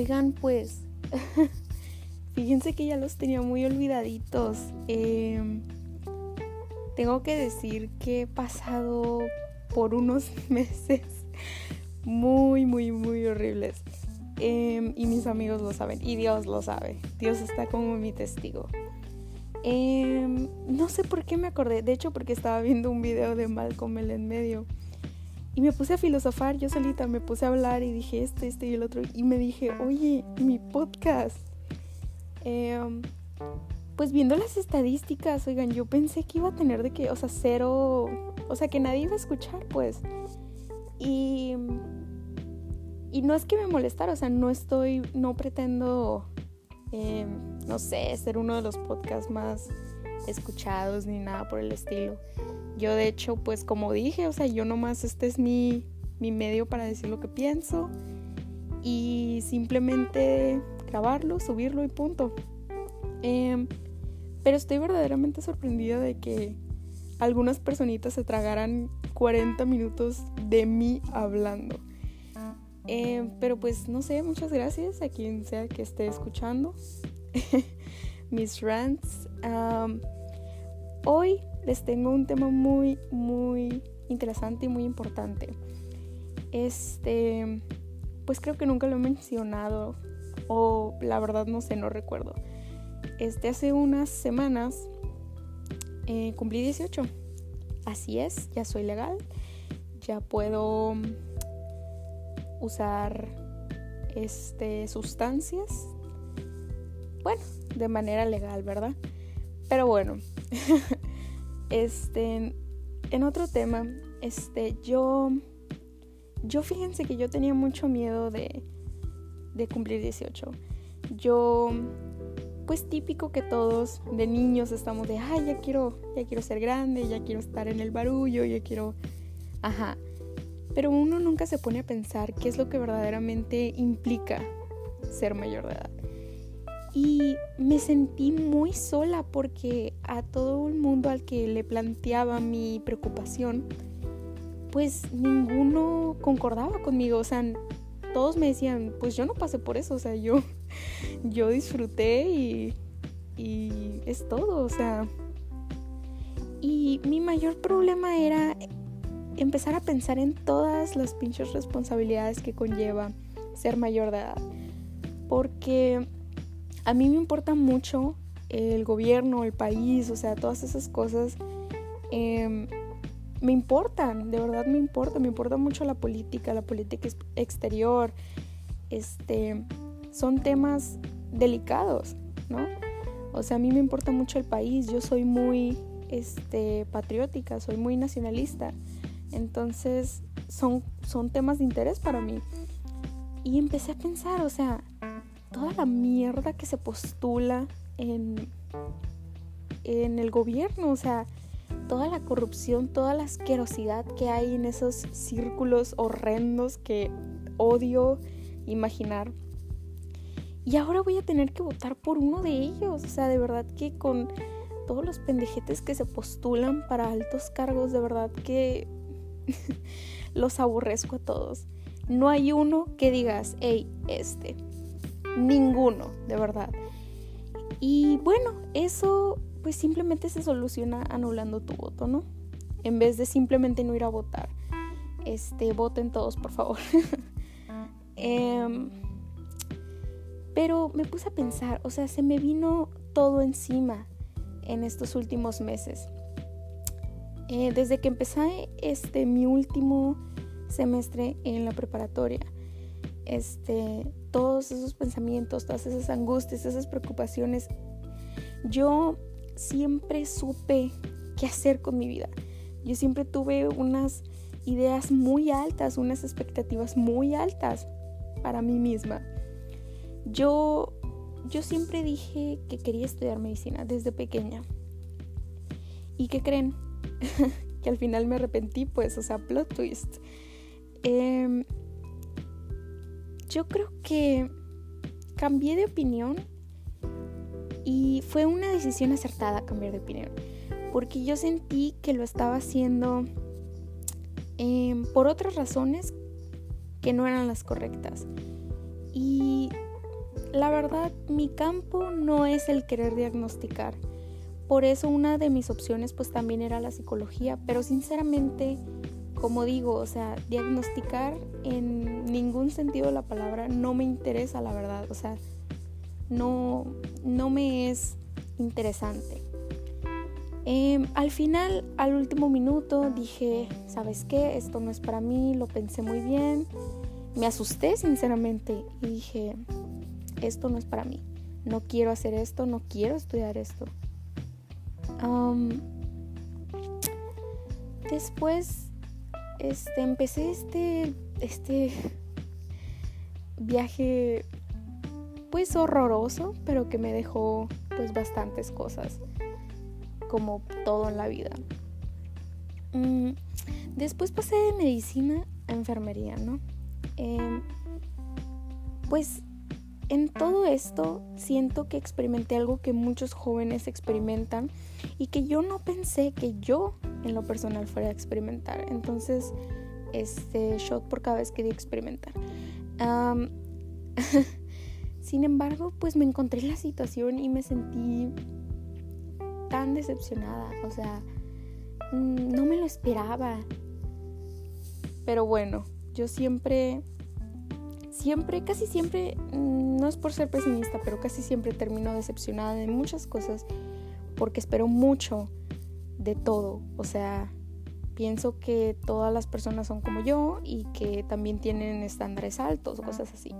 Oigan, pues, fíjense que ya los tenía muy olvidaditos. Em, tengo que decir que he pasado por unos meses muy, muy, muy horribles. Em, y mis amigos lo saben. Y Dios lo sabe. Dios está como mi testigo. Em, no sé por qué me acordé. De hecho, porque estaba viendo un video de Malcolm el en medio. Y me puse a filosofar yo solita. Me puse a hablar y dije este, este y el otro. Y me dije, oye, mi podcast. Em, pues viendo las estadísticas, oigan, yo pensé que iba a tener de que, o sea, cero. O sea, que nadie iba a escuchar, pues. Y y no es que me molestara, o sea, no estoy, no pretendo, eh, no sé, ser uno de los podcasts más escuchados ni nada por el estilo. Yo de hecho, pues como dije, o sea, yo nomás este es mi, mi medio para decir lo que pienso y simplemente grabarlo, subirlo y punto. Em, pero estoy verdaderamente sorprendida de que algunas personitas se tragaran 40 minutos de mí hablando. Eh, pero pues no sé, muchas gracias a quien sea que esté escuchando mis rants. hoy les tengo un tema muy, muy interesante y muy importante. Este, pues creo que nunca lo he mencionado o la verdad no sé, no recuerdo. Este, hace unas semanas eh, cumplí 18. Así es, ya soy legal, ya puedo usar este, sustancias. Bueno, de manera legal, ¿verdad? Pero bueno, este, en otro tema, este, yo, yo fíjense que yo tenía mucho miedo de, de cumplir 18. Yo, pues típico que todos de niños estamos de, ay, ya quiero, ya quiero ser grande, ya quiero estar en el barullo, ya quiero, ajá. Pero uno nunca se pone a pensar qué es lo que verdaderamente implica ser mayor de edad. Y me sentí muy sola porque a todo el mundo al que le planteaba mi preocupación, pues ninguno concordaba conmigo. O sea, todos me decían, pues yo no pasé por eso. O sea, yo, yo disfruté y, y es todo. O sea, y mi mayor problema era empezar a pensar en todas las pinches responsabilidades que conlleva ser mayor de edad. Porque a mí me importa mucho el gobierno, el país, o sea, todas esas cosas em, me importan, de verdad me importa, me importa mucho la política, la política exterior, este, son temas delicados, ¿no? O sea, a mí me importa mucho el país, yo soy muy, este, patriótica, soy muy nacionalista. Entonces son, son temas de interés para mí. Y empecé a pensar, o sea, toda la mierda que se postula en, en el gobierno, o sea, toda la corrupción, toda la asquerosidad que hay en esos círculos horrendos que odio imaginar. Y ahora voy a tener que votar por uno de ellos. O sea, de verdad que con todos los pendejetes que se postulan para altos cargos, de verdad que los aborrezco a todos. No hay uno que digas, hey, este. Ninguno, de verdad. Y bueno, eso pues simplemente se soluciona anulando tu voto, ¿no? En vez de simplemente no ir a votar. Este, voten todos, por favor. Em, pero me puse a pensar, o sea, se me vino todo encima en estos últimos meses. Eh, desde que empecé este, mi último semestre en la preparatoria, este, todos esos pensamientos, todas esas angustias, esas preocupaciones, yo siempre supe qué hacer con mi vida. Yo siempre tuve unas ideas muy altas, unas expectativas muy altas para mí misma. Yo, yo siempre dije que quería estudiar medicina desde pequeña. ¿Y qué creen? que al final me arrepentí, pues, o sea, plot twist. Em, yo creo que cambié de opinión y fue una decisión acertada cambiar de opinión, porque yo sentí que lo estaba haciendo em, por otras razones que no eran las correctas. Y la verdad mi campo no es el querer diagnosticar. Por eso una de mis opciones pues también era la psicología, pero sinceramente, como digo, o sea, diagnosticar en ningún sentido de la palabra no me interesa, la verdad, o sea, no, no me es interesante. Em, al final, al último minuto, dije, ¿sabes qué? Esto no es para mí, lo pensé muy bien, me asusté sinceramente y dije, esto no es para mí, no quiero hacer esto, no quiero estudiar esto. después este, empecé este, este viaje pues horroroso, pero que me dejó pues bastantes cosas, como todo en la vida. Mm, después pasé de medicina a enfermería, ¿no? Em, pues en todo esto siento que experimenté algo que muchos jóvenes experimentan y que yo no pensé que yo en lo personal fuera a experimentar. Entonces, este shot por cada vez que di experimentar. Sin embargo, pues me encontré en la situación y me sentí tan decepcionada. O sea, mm, no me lo esperaba. Pero bueno, yo siempre, siempre, casi siempre, mm, no es por ser pesimista, pero casi siempre termino decepcionada de muchas cosas porque espero mucho de todo. O sea, pienso que todas las personas son como yo y que también tienen estándares altos o cosas así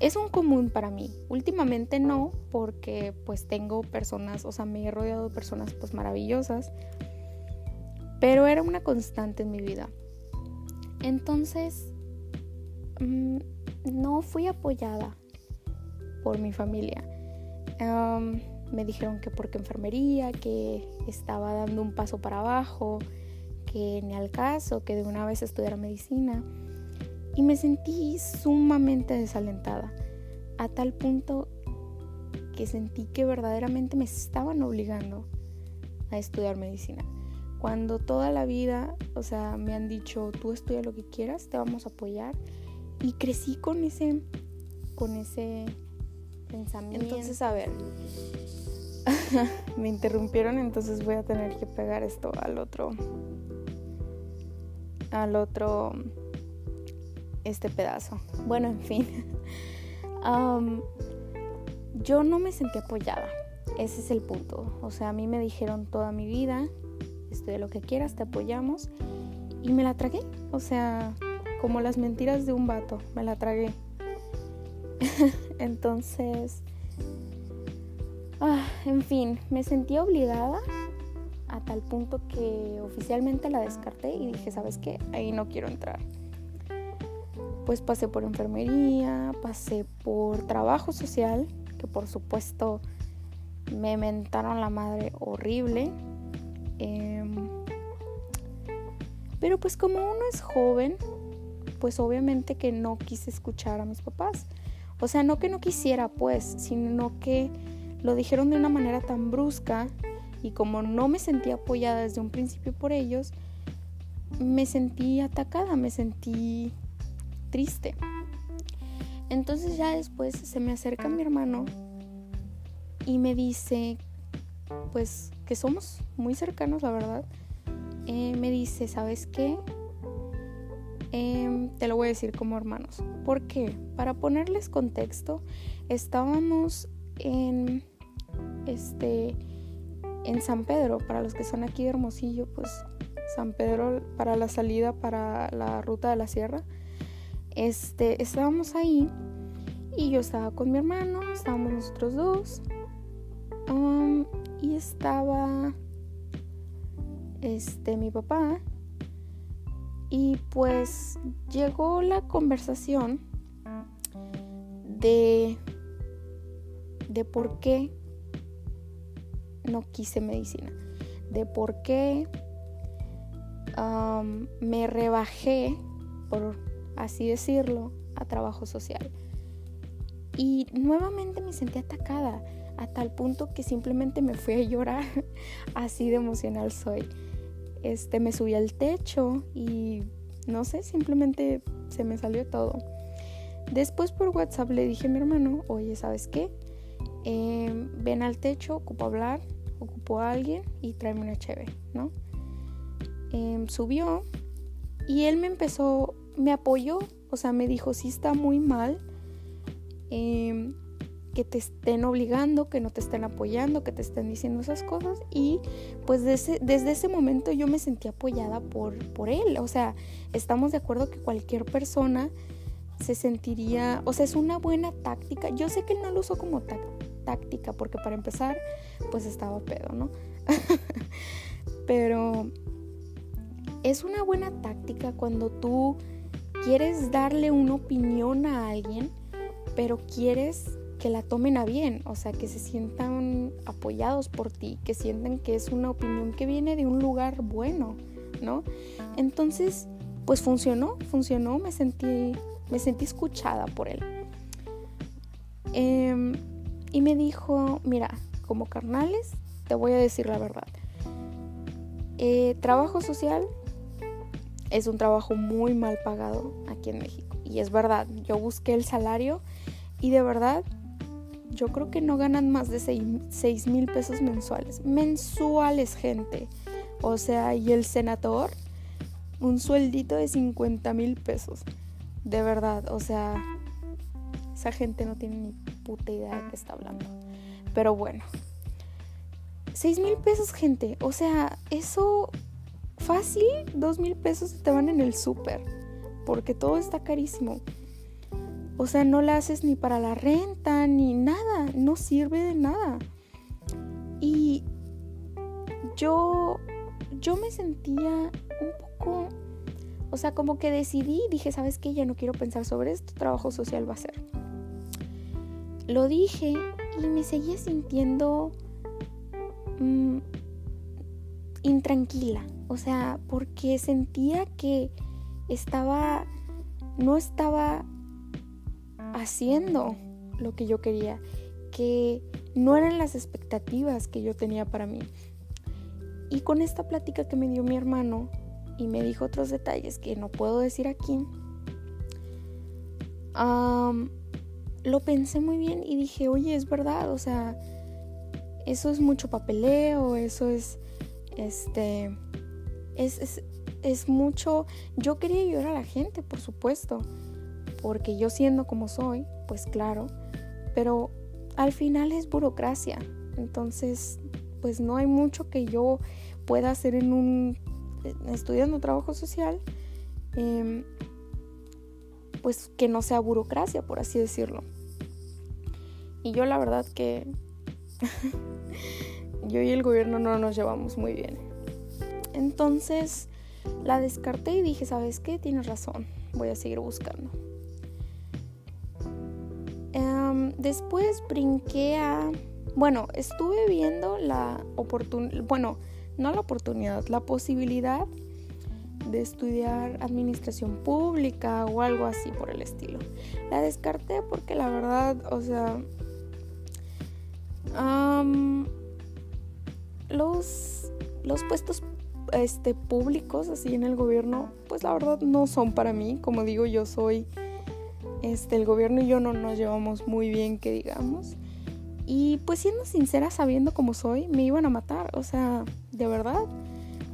es un común para mí. Últimamente no, porque pues tengo personas, o sea, me he rodeado de personas pues maravillosas, pero era una constante en mi vida. Entonces, mm, no fui apoyada por mi familia. Me dijeron que porque enfermería, que estaba dando un paso para abajo, que ni al caso, que de una vez estudiara medicina y me sentí sumamente desalentada, a tal punto que sentí que verdaderamente me estaban obligando a estudiar medicina. Cuando toda la vida, o sea, me han dicho, tú estudia lo que quieras, te vamos a apoyar. Y crecí con ese, con ese pensamiento. Entonces, a ver, me interrumpieron, entonces voy a tener que pegar esto al otro, al otro este pedazo. Bueno, en fin. yo no me sentí apoyada. Ese es el punto. O sea, a mí me dijeron toda mi vida, de lo que quieras, te apoyamos. Y me la tragué. O sea, como las mentiras de un vato, me la tragué. Entonces, ah, en fin, me sentí obligada a tal punto que oficialmente la descarté y dije, ¿sabes qué? Ahí no quiero entrar pues pasé por enfermería, pasé por trabajo social, que por supuesto me mentaron la madre horrible. Em, pero pues como uno es joven, pues obviamente que no quise escuchar a mis papás. O sea, no que no quisiera, pues, sino que lo dijeron de una manera tan brusca y como no me sentí apoyada desde un principio por ellos, me sentí atacada, me sentí triste. Entonces ya después se me acerca mi hermano y me dice, pues que somos muy cercanos, la verdad. Eh, me dice, ¿sabes qué? Em, te lo voy a decir como hermanos. ¿Por qué? Para ponerles contexto, estábamos en este en San Pedro, para los que son aquí de Hermosillo, pues San Pedro para la salida para la ruta de la sierra este, estábamos ahí y yo estaba con mi hermano, estábamos nosotros dos. Y estaba este mi papá y pues llegó la conversación de de por qué no quise medicina, de por qué me rebajé por así decirlo, a trabajo social. Y nuevamente me sentí atacada a tal punto que simplemente me fui a llorar, así de emocional soy. Este, me subí al techo y no sé, simplemente se me salió todo. Después por WhatsApp le dije a mi hermano, oye, ¿sabes qué? Em, ven al techo, ocupo hablar, ocupo a alguien y tráeme una cheve, ¿no? Em, subió y él me empezó, me apoyó, o sea, me dijo, sí está muy mal em, que te estén obligando, que no te estén apoyando, que te estén diciendo esas cosas. Y pues desde, ese momento yo me sentí apoyada por, por él. O sea, estamos de acuerdo que cualquier persona se sentiría, o sea, es una buena táctica. Yo sé que él no lo usó como táctica, porque para empezar, pues estaba pedo, ¿no? Pero es una buena táctica cuando tú quieres darle una opinión a alguien, pero quieres que la tomen a bien, o sea, que se sientan apoyados por ti, que sientan que es una opinión que viene de un lugar bueno, ¿no? Entonces, pues funcionó, funcionó, me sentí, me sentí escuchada por él. Em, y me dijo, mira, como carnales, te voy a decir la verdad. Eh, trabajo social es un trabajo muy mal pagado aquí en México. Y es verdad, yo busqué el salario y de verdad yo creo que no ganan más de 6 mil pesos mensuales. Mensuales, gente. O sea, y el senador, un sueldito de 50 mil pesos. De verdad, o sea, esa gente no tiene ni puta idea de qué está hablando. Pero bueno, 6 mil pesos, gente. O sea, eso fácil, 2 mil pesos te van en el súper. Porque todo está carísimo. O sea, no la haces ni para la renta, ni nada. No sirve de nada. Y yo, yo me sentía un poco, o sea, como que decidí, dije, ¿sabes qué? Ya no quiero pensar sobre esto, trabajo social va a ser. Lo dije y me seguía sintiendo mm, intranquila. O sea, porque sentía que estaba, no estaba haciendo lo que yo quería, que no eran las expectativas que yo tenía para mí. Y con esta plática que me dio mi hermano y me dijo otros detalles que no puedo decir aquí, lo pensé muy bien y dije, oye, es verdad, o sea, eso es mucho papeleo, eso es, este, es, es, es mucho, yo quería ayudar a la gente, por supuesto, porque yo siendo como soy, pues claro, pero al final es burocracia, entonces pues no hay mucho que yo pueda hacer en un estudiando trabajo social, em, pues que no sea burocracia, por así decirlo. Y yo la verdad que yo y el gobierno no nos llevamos muy bien. Entonces la descarté y dije, ¿sabes qué? Tienes razón, voy a seguir buscando. Después brinqué a... Bueno, estuve viendo la oportunidad, bueno, no la oportunidad, la posibilidad de estudiar administración pública o algo así por el estilo. La descarté porque la verdad, o sea, los, los puestos este, públicos así en el gobierno, pues la verdad no son para mí. Como digo, yo soy este, el gobierno y yo no nos llevamos muy bien, que digamos. Y pues siendo sincera, sabiendo cómo soy, me iban a matar, o sea, de verdad.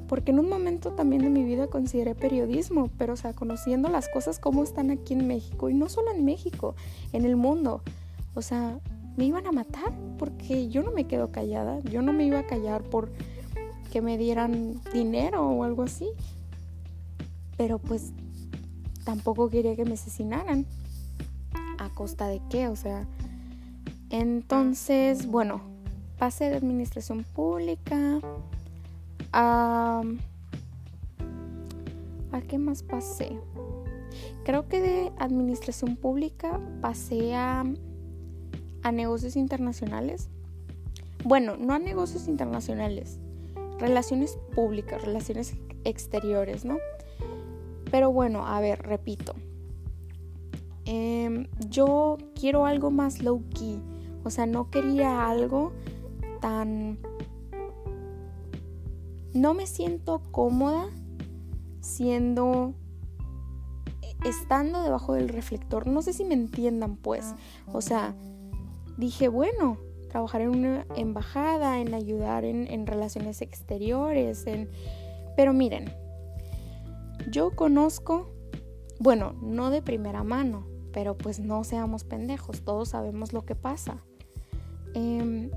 Porque en un momento también de mi vida consideré periodismo, pero o sea, conociendo las cosas como están aquí en México, y no solo en México, en el mundo. O sea, me iban a matar porque yo no me quedo callada, yo no me iba a callar por que me dieran dinero o algo así. Pero pues tampoco quería que me asesinaran costa de qué? O sea, entonces, bueno, pasé de administración pública a... ¿A qué más pasé? Creo que de administración pública pasé a, a negocios internacionales. Bueno, no a negocios internacionales, relaciones públicas, relaciones exteriores, ¿no? Pero bueno, a ver, repito, Em, yo quiero algo más low key. O sea, no quería algo tan... No me siento cómoda siendo estando debajo del reflector, no sé si me entiendan pues, o sea, dije, bueno, trabajar en una embajada, en ayudar en, en relaciones exteriores, en... Pero miren, yo conozco, bueno, no de primera mano, pero pues no seamos pendejos, todos sabemos lo que pasa. Em,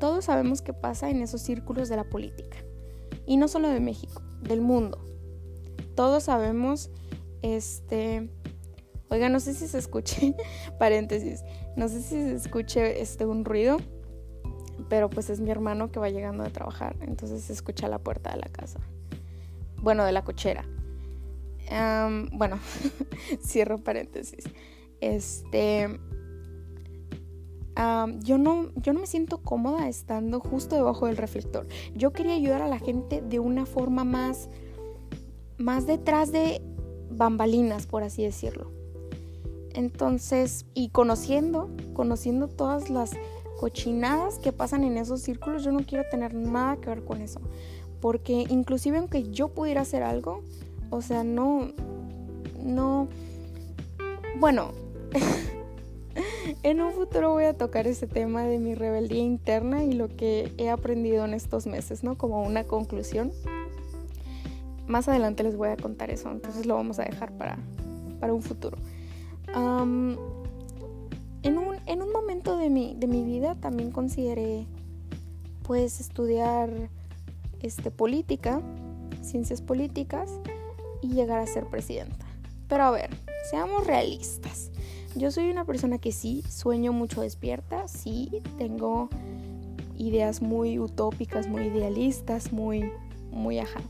todos sabemos qué pasa en esos círculos de la política. Y no solo de México, del mundo. Todos sabemos, este... Oiga, no sé si se escuche, paréntesis, no sé si se escuche este, un ruido, pero pues es mi hermano que va llegando de trabajar, entonces se escucha la puerta de la casa. Bueno, de la cochera. bueno, cierro paréntesis. Este, yo, no, yo no me siento cómoda estando justo debajo del reflector. Yo quería ayudar a la gente de una forma más, más detrás de bambalinas, por así decirlo. Entonces, y conociendo, conociendo todas las cochinadas que pasan en esos círculos, yo no quiero tener nada que ver con eso. Porque inclusive aunque yo pudiera hacer algo, o sea, no, no, bueno, en un futuro voy a tocar ese tema de mi rebeldía interna y lo que he aprendido en estos meses, ¿no? Como una conclusión. Más adelante les voy a contar eso, entonces lo vamos a dejar para, para un futuro. en, un, en, un, momento de mi, de mi vida también consideré pues estudiar este, política, ciencias políticas y llegar a ser presidenta. Pero a ver, seamos realistas. Yo soy una persona que sí, sueño mucho despierta, sí, tengo ideas muy utópicas, muy idealistas, muy, muy ajá.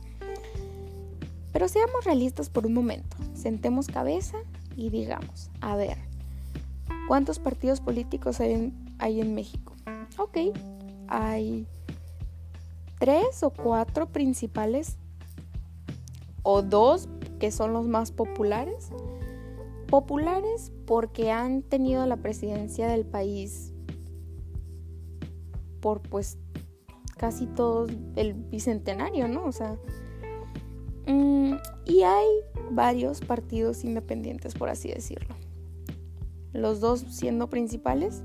Pero seamos realistas por un momento, sentemos cabeza y digamos, a ver, ¿cuántos partidos políticos hay en, hay en México? Ok, hay tres o cuatro principales o dos que son los más populares populares porque han tenido la presidencia del país por pues casi todo el bicentenario, ¿no? O sea, mm, y hay varios partidos independientes, por así decirlo. Los dos siendo principales,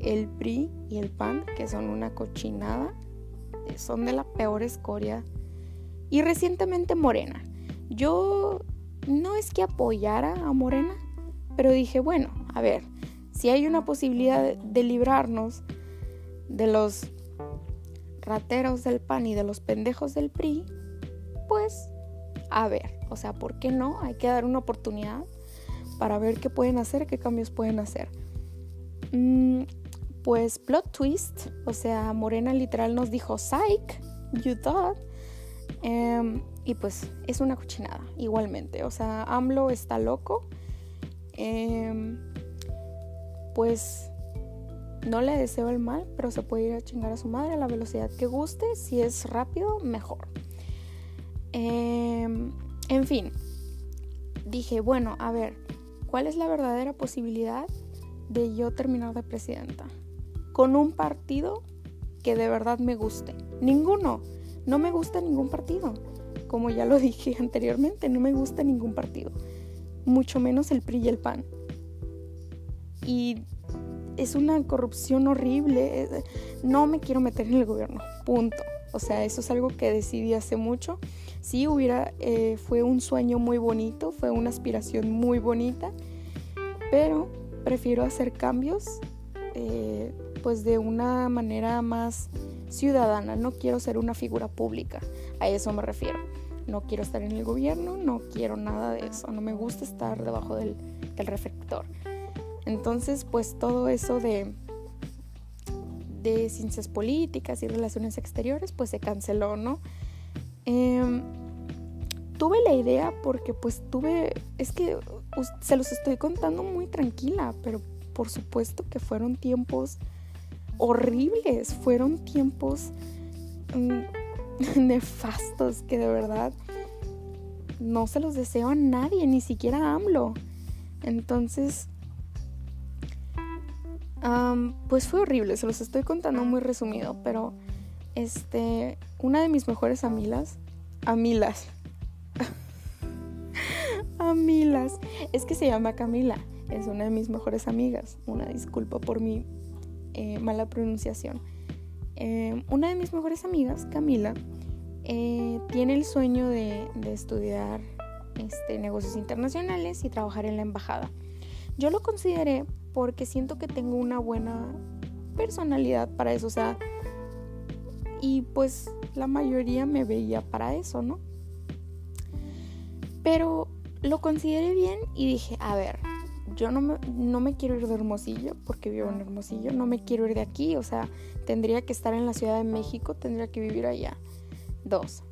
el PRI y el PAN, que son una cochinada, son de la peor escoria. Y recientemente Morena. Yo no es que apoyara a Morena, pero dije, bueno, a ver, si hay una posibilidad de, librarnos de los rateros del PAN y de los pendejos del PRI, pues a ver, o sea, ¿por qué no? Hay que dar una oportunidad para ver qué pueden hacer, qué cambios pueden hacer. Mm, pues plot twist, o sea, Morena literal nos dijo, psych, you thought. Em, y pues es una cochinada, igualmente. O sea, AMLO está loco. Em, pues no le deseo el mal, pero se puede ir a chingar a su madre a la velocidad que guste. Si es rápido, mejor. Em, en fin, dije, bueno, a ver, ¿cuál es la verdadera posibilidad de yo terminar de presidenta? Con un partido que de verdad me guste. Ninguno. No me gusta ningún partido como ya lo dije anteriormente, no me gusta ningún partido, mucho menos el PRI y el PAN. Y es una corrupción horrible, no me quiero meter en el gobierno, punto. O sea, eso es algo que decidí hace mucho. Sí, hubiera, eh, fue un sueño muy bonito, fue una aspiración muy bonita, pero prefiero hacer cambios eh, pues de una manera más ciudadana, no quiero ser una figura pública, a eso me refiero. No quiero estar en el gobierno, no quiero nada de eso, no me gusta estar debajo del, reflector. Entonces, pues todo eso de, de ciencias políticas y relaciones exteriores, pues se canceló, ¿no? Em, tuve la idea porque pues tuve, es que se los estoy contando muy tranquila, pero por supuesto que fueron tiempos horribles, fueron tiempos mm, nefastos que de verdad no se los deseo a nadie, ni siquiera a AMLO. Entonces, pues fue horrible, se los estoy contando muy resumido, pero este, una de mis mejores amigas, amilas, Camilas. Es que se llama Camila. Es una de mis mejores amigas. Una disculpa por mi eh, mala pronunciación. Eh, una de mis mejores amigas, Camila, eh, tiene el sueño de, estudiar este, negocios internacionales y trabajar en la embajada. Yo lo consideré porque siento que tengo una buena personalidad para eso, o sea, y pues la mayoría me veía para eso, ¿no? Pero lo consideré bien y dije, a ver, yo no me, no me quiero ir de Hermosillo porque vivo en Hermosillo, no me quiero ir de aquí, o sea, tendría que estar en la Ciudad de México, tendría que vivir allá. Dos,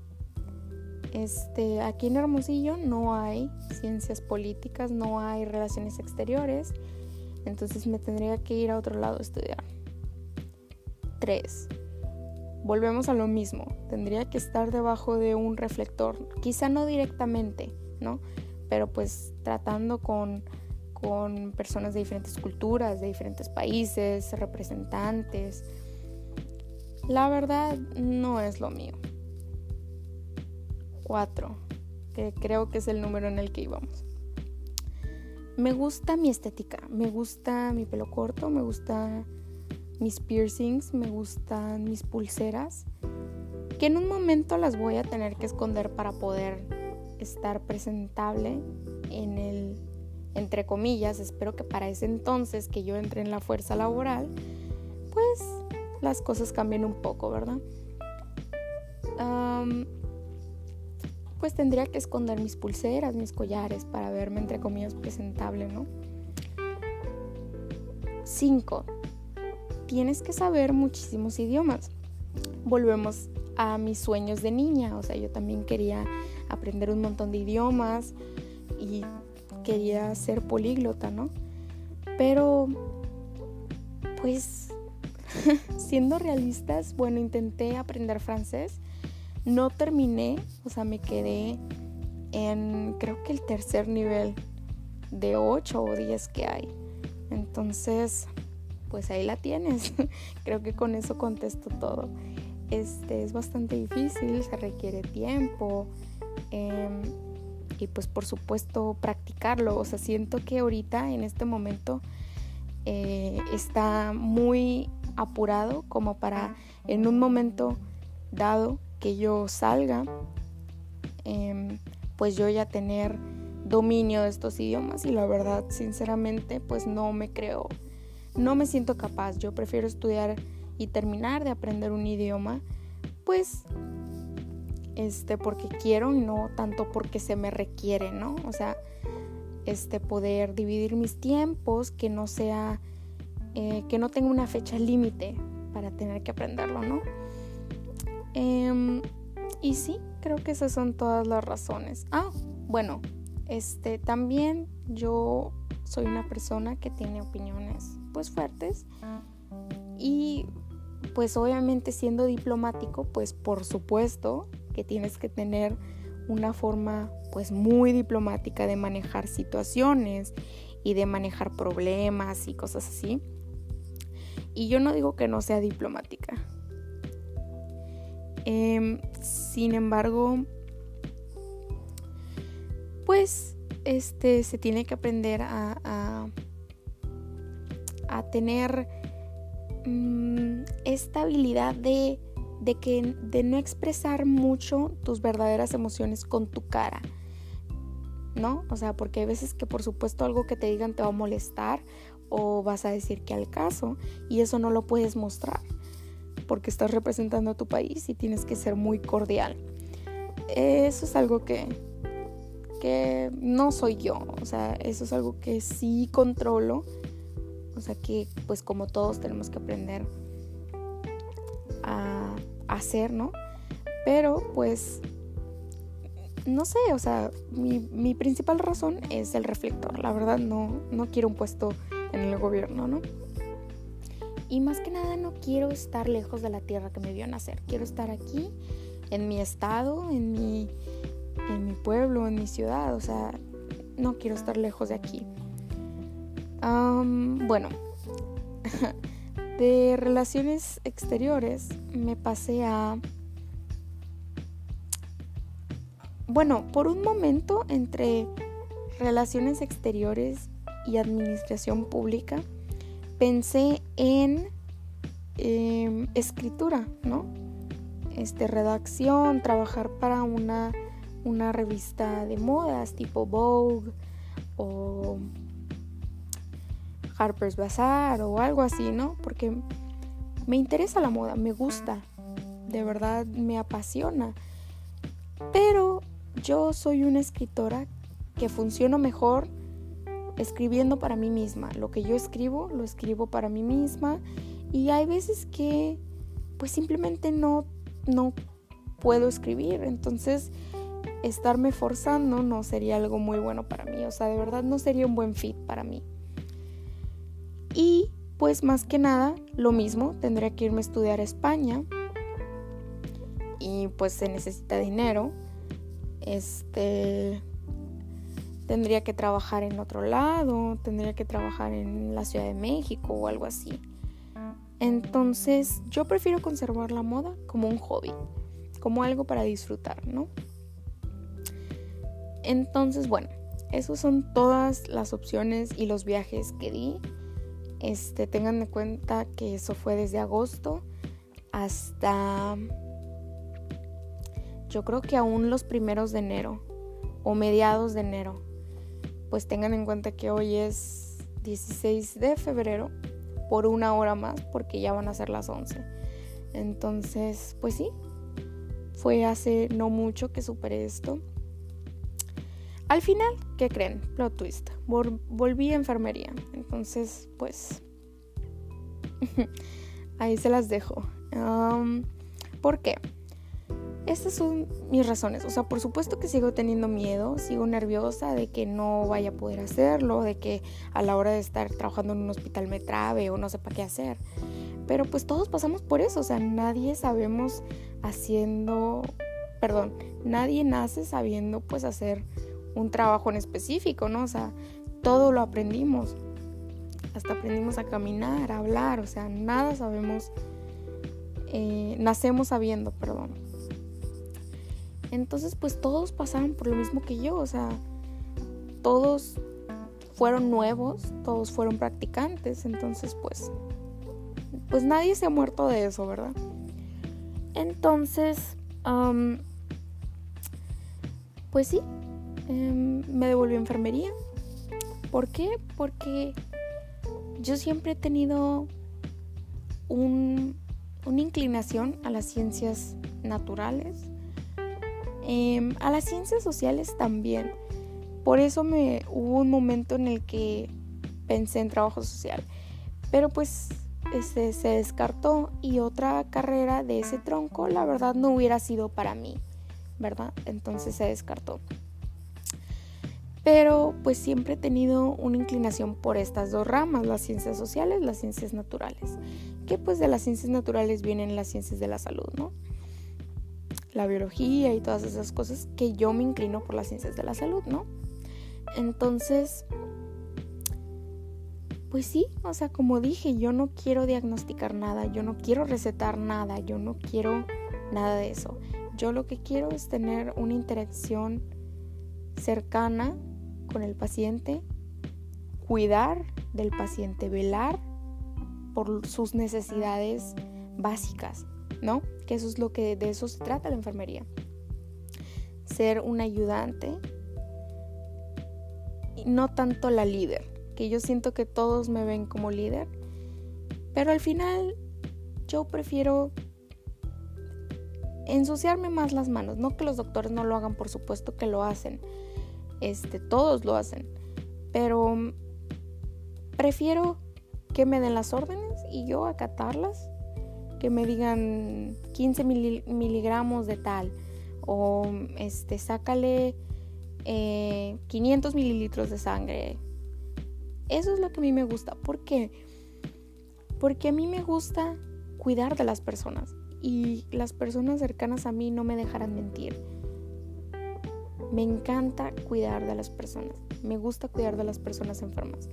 este, aquí en Hermosillo no hay ciencias políticas, no hay relaciones exteriores, entonces me tendría que ir a otro lado a estudiar. Tres, volvemos a lo mismo, tendría que estar debajo de un reflector, quizá no directamente, ¿no? Pero pues tratando con, con personas de diferentes culturas, de diferentes países, representantes. La verdad no es lo mío. Cuatro, que creo que es el número en el que íbamos. Me gusta mi estética, me gusta mi pelo corto, me gusta mis piercings, me gustan mis pulseras, que en un momento las voy a tener que esconder para poder estar presentable en el, entre comillas, espero que para ese entonces que yo entre en la fuerza laboral, pues las cosas cambien un poco, ¿verdad? pues tendría que esconder mis pulseras, mis collares para verme entre comillas presentable, ¿no? 5 tienes que saber muchísimos idiomas. Volvemos a mis sueños de niña, o sea, yo también quería aprender un montón de idiomas y quería ser políglota, ¿no? Pero, pues, siendo realistas, bueno, intenté aprender francés, no terminé, o sea, me quedé en creo que el tercer nivel de 8 o 10 que hay. Entonces, pues ahí la tienes. Creo que con eso contesto todo. Este es bastante difícil, se requiere tiempo em, y pues por supuesto practicarlo. O sea, siento que ahorita en este momento eh, está muy apurado como para en un momento dado que yo salga, em, pues yo ya tener dominio de estos idiomas y la verdad sinceramente pues no me creo no me siento capaz, yo prefiero estudiar y terminar de aprender un idioma, pues este porque quiero y no tanto porque se me requiere, ¿no? O sea, este poder dividir mis tiempos, que no sea eh, que no tenga una fecha límite para tener que aprenderlo, ¿no? Em, y sí, creo que esas son todas las razones. Ah, bueno, este también yo soy una persona que tiene opiniones pues fuertes y pues obviamente siendo diplomático pues por supuesto que tienes que tener una forma pues muy diplomática de manejar situaciones y de manejar problemas y cosas así y yo no digo que no sea diplomática em, sin embargo pues este se tiene que aprender a a tener mm, esta habilidad de, de, que, de no expresar mucho tus verdaderas emociones con tu cara. ¿No? O sea, porque hay veces que por supuesto algo que te digan te va a molestar o vas a decir que al caso y eso no lo puedes mostrar porque estás representando a tu país y tienes que ser muy cordial. Eso es algo que, que no soy yo, o sea, eso es algo que sí controlo o sea que pues como todos tenemos que aprender a hacer, ¿no? Pero pues no sé, o sea, mi, principal razón es el reflector. La verdad no, no quiero un puesto en el gobierno, ¿no? Y más que nada no quiero estar lejos de la tierra que me vio nacer. Quiero estar aquí, en mi estado, en mi, en mi pueblo, en mi ciudad. O sea, no quiero estar lejos de aquí bueno, de relaciones exteriores me pasé a... Bueno, por un momento entre relaciones exteriores y administración pública, pensé en em, escritura, ¿no? Este, redacción, trabajar para una, una revista de modas tipo Vogue o Harper's Bazaar o algo así, ¿no? Porque me interesa la moda, me gusta, de verdad me apasiona. Pero yo soy una escritora que funciona mejor escribiendo para mí misma. Lo que yo escribo, lo escribo para mí misma. Y hay veces que pues simplemente no, no puedo escribir. Entonces estarme forzando no sería algo muy bueno para mí. O sea, de verdad no sería un buen fit para mí. Y pues más que nada, lo mismo, tendría que irme a estudiar a España. Y pues se necesita dinero. Este tendría que trabajar en otro lado, tendría que trabajar en la Ciudad de México o algo así. Entonces, yo prefiero conservar la moda como un hobby, como algo para disfrutar, ¿no? Entonces, bueno, esas son todas las opciones y los viajes que di. Este, tengan en cuenta que eso fue desde agosto hasta yo creo que aún los primeros de enero o mediados de enero. Pues tengan en cuenta que hoy es 16 de febrero por una hora más porque ya van a ser las 11. Entonces, pues sí, fue hace no mucho que superé esto. Al final, ¿qué creen? Plot twist. volví a enfermería. Entonces, pues... ahí se las dejo. ¿Por qué? Estas son mis razones. O sea, por supuesto que sigo teniendo miedo, sigo nerviosa de que no vaya a poder hacerlo, de que a la hora de estar trabajando en un hospital me trabe o no sepa qué hacer. Pero pues todos pasamos por eso, o sea, nadie sabemos haciendo, perdón, nadie nace sabiendo pues hacer un trabajo en específico, ¿no? O sea, todo lo aprendimos. Hasta aprendimos a caminar, a hablar, o sea, nada sabemos, eh, nacemos sabiendo, perdón. Entonces, pues todos pasaron por lo mismo que yo, o sea, todos fueron nuevos, todos fueron practicantes, entonces pues, pues nadie se ha muerto de eso, ¿verdad? Entonces, pues sí, Em, me devolvió a enfermería. ¿Por qué? Porque yo siempre he tenido una inclinación a las ciencias naturales, em, a las ciencias sociales también. Por eso me hubo un momento en el que pensé en trabajo social. Pero pues este, se descartó y otra carrera de ese tronco, la verdad, no hubiera sido para mí, ¿verdad? Entonces se descartó. Pero pues siempre he tenido una inclinación por estas dos ramas, las ciencias sociales, las ciencias naturales. Que pues de las ciencias naturales vienen las ciencias de la salud, ¿no? La biología y todas esas cosas que yo me inclino por las ciencias de la salud, ¿no? Entonces, pues sí, o sea, como dije, yo no quiero diagnosticar nada, yo no quiero recetar nada, yo no quiero nada de eso. Yo lo que quiero es tener una interacción cercana con el paciente, cuidar del paciente, velar por sus necesidades básicas, ¿no? Que eso es lo que de eso se trata la enfermería. Ser un ayudante y no tanto la líder, que yo siento que todos me ven como líder, pero al final yo prefiero ensuciarme más las manos, no que los doctores no lo hagan, por supuesto que lo hacen, este, todos lo hacen. Pero prefiero que me den las órdenes y yo acatarlas, que me digan 15 miligramos de tal, o este, sácale 500 eh, mililitros de sangre. Eso es lo que a mí me gusta. ¿Por qué? Porque a mí me gusta cuidar de las personas y las personas cercanas a mí no me dejarán mentir. Me encanta cuidar de las personas. Me gusta cuidar de las personas enfermas.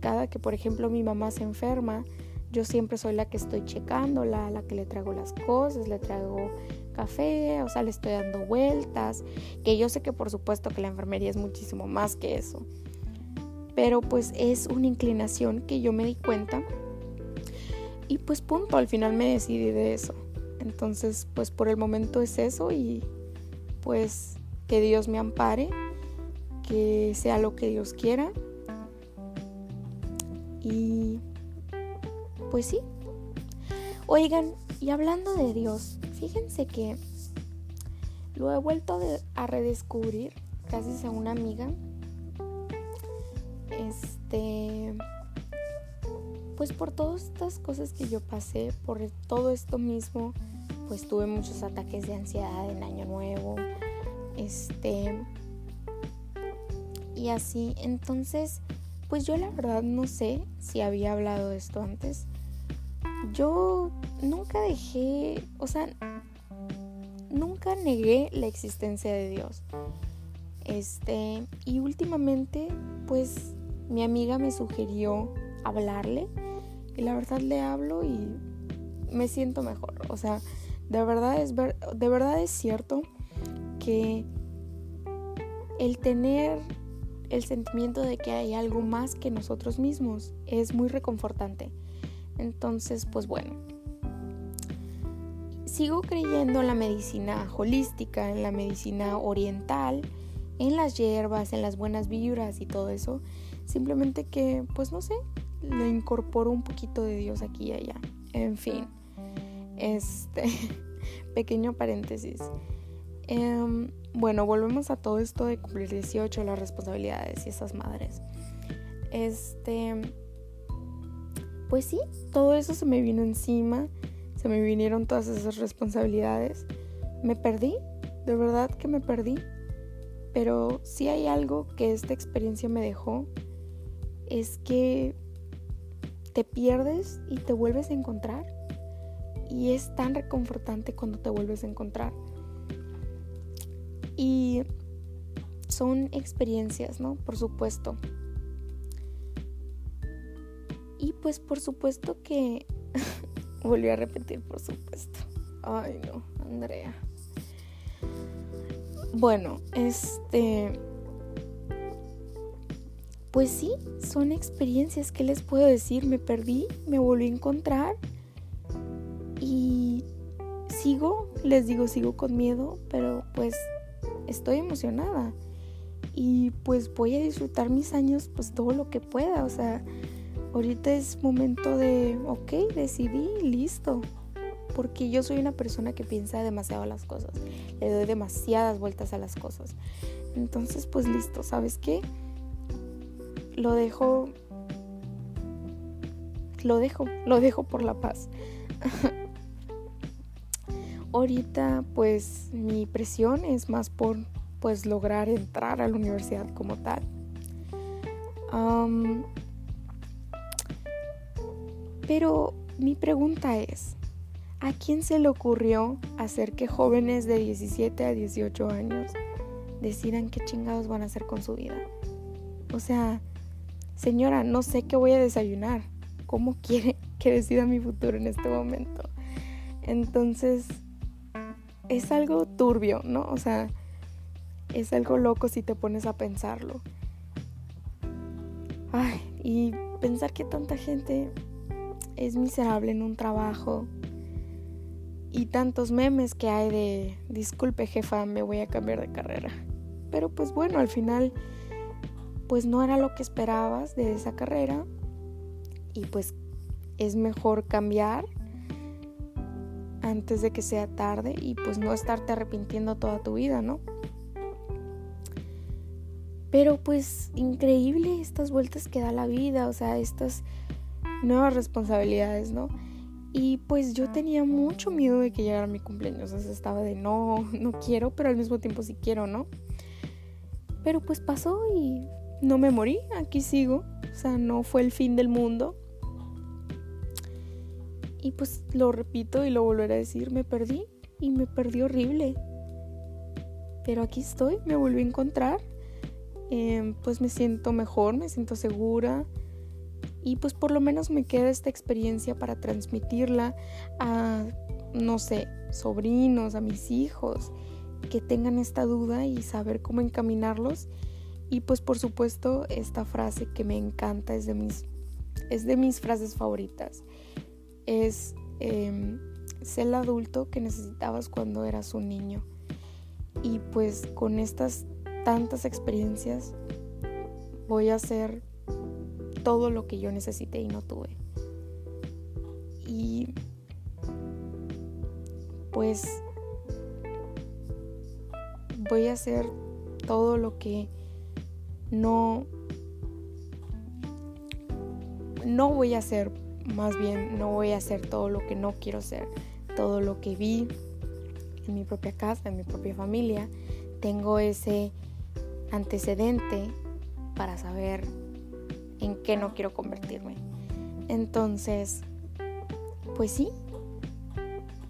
Cada que, por ejemplo, mi mamá se enferma, yo siempre soy la que estoy checándola, la que le traigo las cosas, le traigo café, o sea, le estoy dando vueltas, que yo sé que por supuesto que la enfermería es muchísimo más que eso. Pero pues es una inclinación que yo me di cuenta y pues punto, al final me decidí de eso. Entonces, pues por el momento es eso y pues que Dios me ampare, que sea lo que Dios quiera. Y pues sí. Oigan, y hablando de Dios, fíjense que lo he vuelto a redescubrir gracias a una amiga. Este pues por todas estas cosas que yo pasé, por todo esto mismo, pues tuve muchos ataques de ansiedad en año nuevo, este, y así, entonces, pues yo la verdad no sé si había hablado de esto antes. Yo nunca dejé, o sea, nunca negué la existencia de Dios. Este, y últimamente, pues mi amiga me sugirió hablarle y la verdad le hablo y me siento mejor. O sea, de verdad es, de verdad es cierto que el tener el sentimiento de que hay algo más que nosotros mismos es muy reconfortante. Entonces, pues bueno, sigo creyendo en la medicina holística, en la medicina oriental, en las hierbas, en las buenas vibras y todo eso. Simplemente que, pues no sé, le incorporo un poquito de Dios aquí y allá. En fin, este pequeño paréntesis. Em, bueno, volvemos a todo esto de cumplir 18, las responsabilidades y esas madres. Este, pues sí, todo eso se me vino encima, se me vinieron todas esas responsabilidades. Me perdí, de verdad que me perdí. Pero si hay algo que esta experiencia me dejó, es que te pierdes y te vuelves a encontrar. Y es tan reconfortante cuando te vuelves a encontrar. Y son experiencias, ¿no? Por supuesto. Y pues por supuesto que... Volví a repetir, por supuesto. Ay, no, Andrea. Bueno, este pues sí, son experiencias que les puedo decir, me perdí, me volví a encontrar y sigo, les digo, sigo con miedo, pero pues estoy emocionada y pues voy a disfrutar mis años pues todo lo que pueda, o sea, ahorita es momento de, ok, decidí, listo, porque yo soy una persona que piensa demasiado las cosas, le doy demasiadas vueltas a las cosas, entonces pues listo, ¿sabes qué? lo dejo, lo dejo, lo dejo por la paz. Ahorita pues mi presión es más por pues lograr entrar a la universidad como tal. Pero mi pregunta es, ¿a quién se le ocurrió hacer que jóvenes de 17 a 18 años decidan qué chingados van a hacer con su vida? O sea, señora, no sé qué voy a desayunar. ¿Cómo quiere que decida mi futuro en este momento? Entonces, es algo turbio, ¿no? O sea, es algo loco si te pones a pensarlo. Ay, y pensar que tanta gente es miserable en un trabajo y tantos memes que hay de disculpe jefa, me voy a cambiar de carrera. Pero pues bueno, al final pues no era lo que esperabas de esa carrera y pues es mejor cambiar antes de que sea tarde y pues no estarte arrepintiendo toda tu vida, ¿no? Pero pues increíble estas vueltas que da la vida, o sea, estas nuevas responsabilidades, ¿no? Y pues yo tenía mucho miedo de que llegara mi cumpleaños, o sea, estaba de no, no quiero, pero al mismo tiempo sí quiero, ¿no? Pero pues pasó y no me morí, aquí sigo. O sea, no fue el fin del mundo. Y pues lo repito y lo volveré a decir, me perdí y me perdí horrible. Pero aquí estoy, me volví a encontrar. Em, pues me siento mejor, me siento segura. Y pues por lo menos me queda esta experiencia para transmitirla a no sé, sobrinos, a mis hijos, que tengan esta duda y saber cómo encaminarlos. Y pues por supuesto esta frase que me encanta es de mis, es de mis frases favoritas. Es eh, sé el adulto que necesitabas cuando eras un niño. Y pues con estas tantas experiencias voy a hacer todo lo que yo necesité y no tuve. Y pues voy a hacer todo lo que no no voy a hacer, más bien no voy a hacer todo lo que no quiero hacer, todo lo que vi en mi propia casa, en mi propia familia, tengo ese antecedente para saber en qué no quiero convertirme. Entonces, pues sí.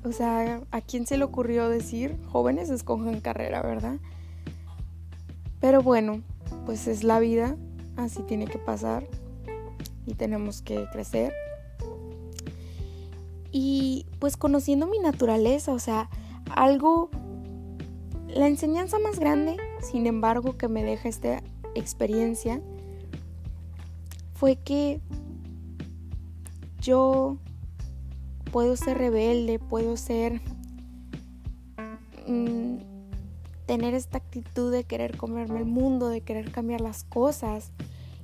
O sea, ¿a quién se le ocurrió decir jóvenes escojan carrera, verdad? Pero bueno, pues es la vida, así tiene que pasar y tenemos que crecer. Y pues conociendo mi naturaleza, o sea, algo, la enseñanza más grande, sin embargo, que me deja esta experiencia, fue que yo puedo ser rebelde, puedo ser... Mm, tener esta actitud de querer comerme el mundo, de querer cambiar las cosas.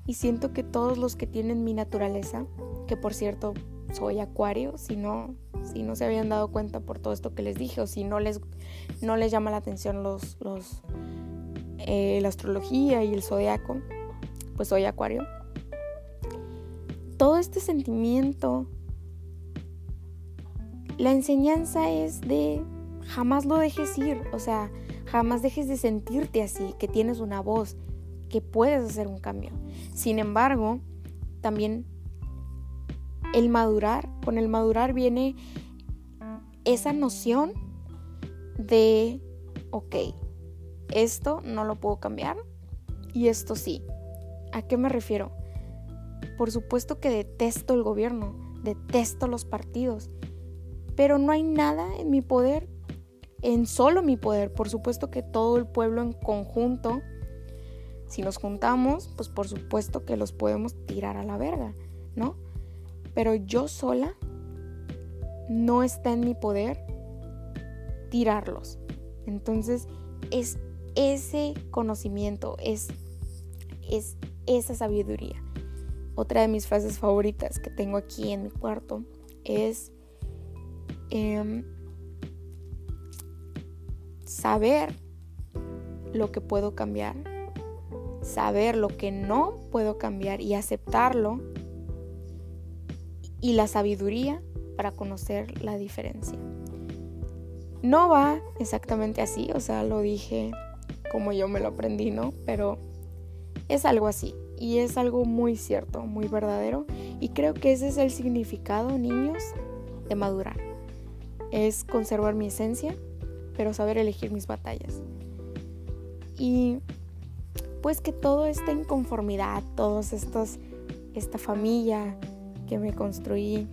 Y siento que todos los que tienen mi naturaleza, que por cierto soy acuario, si no, si no se habían dado cuenta por todo esto que les dije, o si no les, no les llama la atención los, los, eh, la astrología y el zodiaco, pues soy acuario. Todo este sentimiento, la enseñanza es de jamás lo dejes ir, o sea, jamás dejes de sentirte así, que tienes una voz, que puedes hacer un cambio. Sin embargo, también el madurar, con el madurar viene esa noción de, ok, esto no lo puedo cambiar y esto sí. ¿A qué me refiero? Por supuesto que detesto el gobierno, detesto los partidos, pero no hay nada en mi poder, en solo mi poder. Por supuesto que todo el pueblo en conjunto, si nos juntamos, pues por supuesto que los podemos tirar a la verga, ¿no? pero yo sola no está en mi poder tirarlos. Entonces es ese conocimiento, es, es esa sabiduría. Otra de mis frases favoritas que tengo aquí en mi cuarto es em, saber lo que puedo cambiar, saber lo que no puedo cambiar y aceptarlo y la sabiduría para conocer la diferencia. No va exactamente así, o sea, lo dije como yo me lo aprendí, ¿no? Pero es algo así y es algo muy cierto, muy verdadero y creo que ese es el significado, niños, de madurar. Es conservar mi esencia, pero saber elegir mis batallas. Y pues que toda esta inconformidad, todos estos, esta familia, que me construí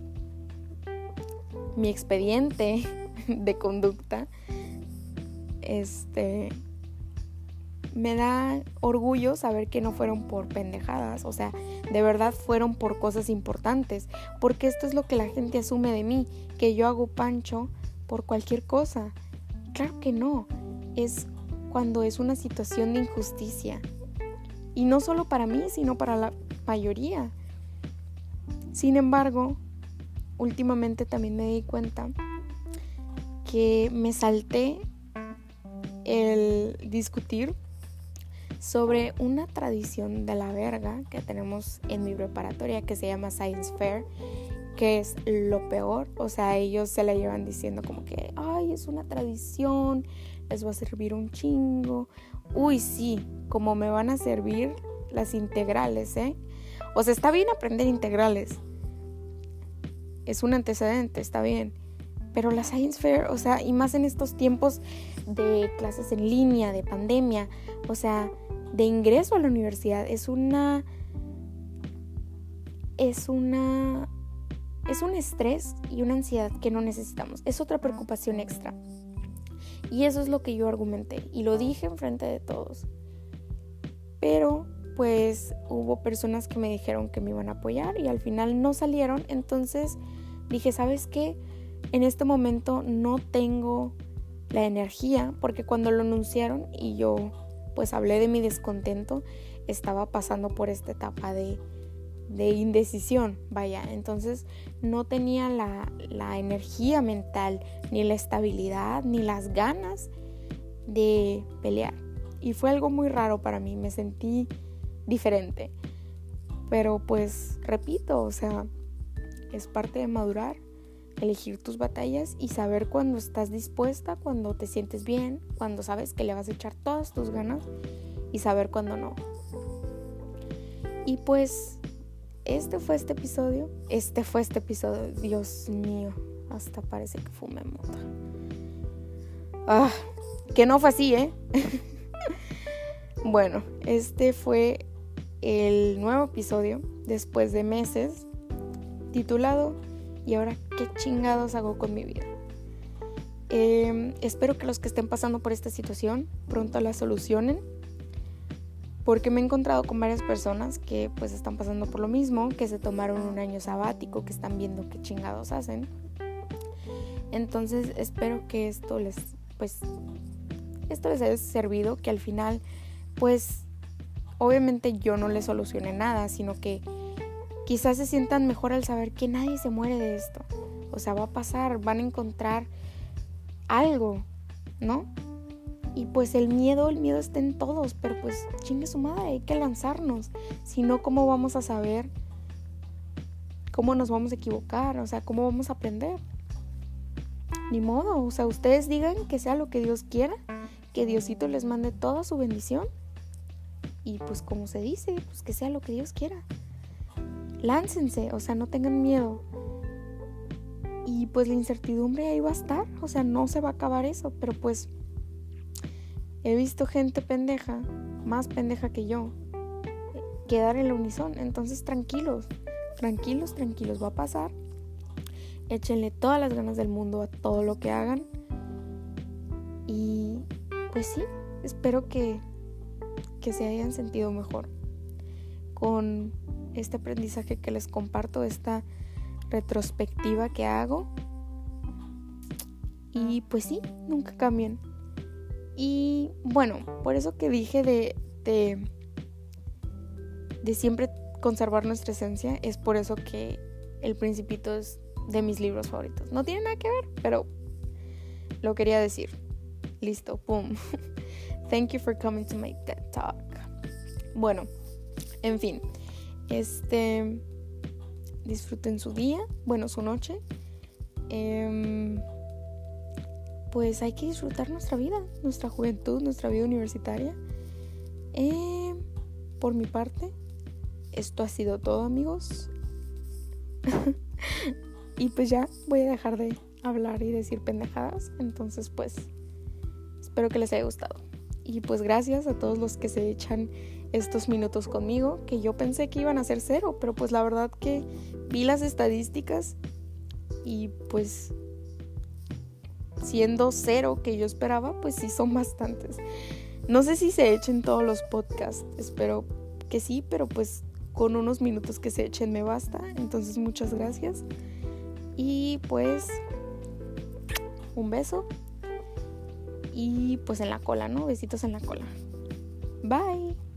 mi expediente de conducta, este, me da orgullo saber que no fueron por pendejadas, o sea, de verdad fueron por cosas importantes, porque esto es lo que la gente asume de mí, que yo hago pancho por cualquier cosa. Claro que no, es cuando es una situación de injusticia. Y no solo para mí, sino para la mayoría. Sin embargo, últimamente también me di cuenta que me salté el discutir sobre una tradición de la verga que tenemos en mi preparatoria que se llama Science Fair, que es lo peor. O sea, ellos se la llevan diciendo como que, ay, es una tradición, les va a servir un chingo. Uy, sí, como me van a servir las integrales, ¿eh? O sea, está bien aprender integrales. Es un antecedente, está bien. Pero la Science Fair, o sea, y más en estos tiempos de clases en línea, de pandemia, o sea, de ingreso a la universidad, es una... Es una es un estrés y una ansiedad que no necesitamos. Es otra preocupación extra. Y eso es lo que yo argumenté y lo dije enfrente de todos. Pero pues hubo personas que me dijeron que me iban a apoyar y al final no salieron. Entonces dije, ¿sabes qué? En este momento no tengo la energía porque cuando lo anunciaron y yo pues hablé de mi descontento, estaba pasando por esta etapa de, de indecisión, vaya, entonces no tenía la, la energía mental, ni la estabilidad, ni las ganas de pelear. Y fue algo muy raro para mí, me sentí diferente. Pero pues repito, o sea, es parte de madurar, elegir tus batallas y saber cuando estás dispuesta, cuando te sientes bien, cuando sabes que le vas a echar todas tus ganas y saber cuando no. Y pues este fue este episodio, este fue este episodio, Dios mío, hasta parece que fumé mota. Ah, que no fue así, ¿eh? bueno, este fue el nuevo episodio después de meses titulado ¿Y ahora qué chingados hago con mi vida? Em, espero que los que estén pasando por esta situación pronto la solucionen porque me he encontrado con varias personas que pues están pasando por lo mismo, que se tomaron un año sabático, que están viendo qué chingados hacen. Entonces espero que esto les pues esto les haya servido, que al final pues obviamente yo no les solucione nada, sino que quizás se sientan mejor al saber que nadie se muere de esto. O sea, va a pasar, van a encontrar algo, ¿no? Y pues el miedo, el miedo está en todos, pero pues chingue su madre, hay que lanzarnos. Si no, ¿cómo vamos a saber cómo nos vamos a equivocar? O sea, ¿cómo vamos a aprender? Ni modo, o sea, ustedes digan que sea lo que Dios quiera, que Diosito les mande toda su bendición y pues como se dice, pues que sea lo que Dios quiera. Láncense, o sea, no tengan miedo. Y pues la incertidumbre ahí va a estar, o sea, no se va a acabar eso, pero pues he visto gente pendeja, más pendeja que yo, quedar en la unison. Entonces tranquilos, tranquilos, tranquilos, va a pasar. Échenle todas las ganas del mundo a todo lo que hagan. Y pues sí, espero que que se hayan sentido mejor con este aprendizaje que les comparto, esta retrospectiva que hago. Y pues sí, nunca cambian. Y bueno, por eso que dije de, de, de siempre conservar nuestra esencia, es por eso que El Principito es de mis libros favoritos. No tiene nada que ver, pero lo quería decir. Listo, pum. Thank you for coming to my TED Talk. Bueno, en fin, este, disfruten su día, bueno, su noche. Em, pues hay que disfrutar nuestra vida, nuestra juventud, nuestra vida universitaria. Em, por mi parte, esto ha sido todo, amigos. y pues ya voy a dejar de hablar y decir pendejadas. Entonces, pues, espero que les haya gustado. Y pues gracias a todos los que se echan estos minutos conmigo, que yo pensé que iban a ser cero, pero pues la verdad que vi las estadísticas y pues siendo cero que yo esperaba, pues sí son bastantes. No sé si se echen todos los podcasts, espero que sí, pero pues con unos minutos que se echen me basta. Entonces muchas gracias. Y pues un beso y pues en la cola, ¿no? Besitos en la cola. Bye.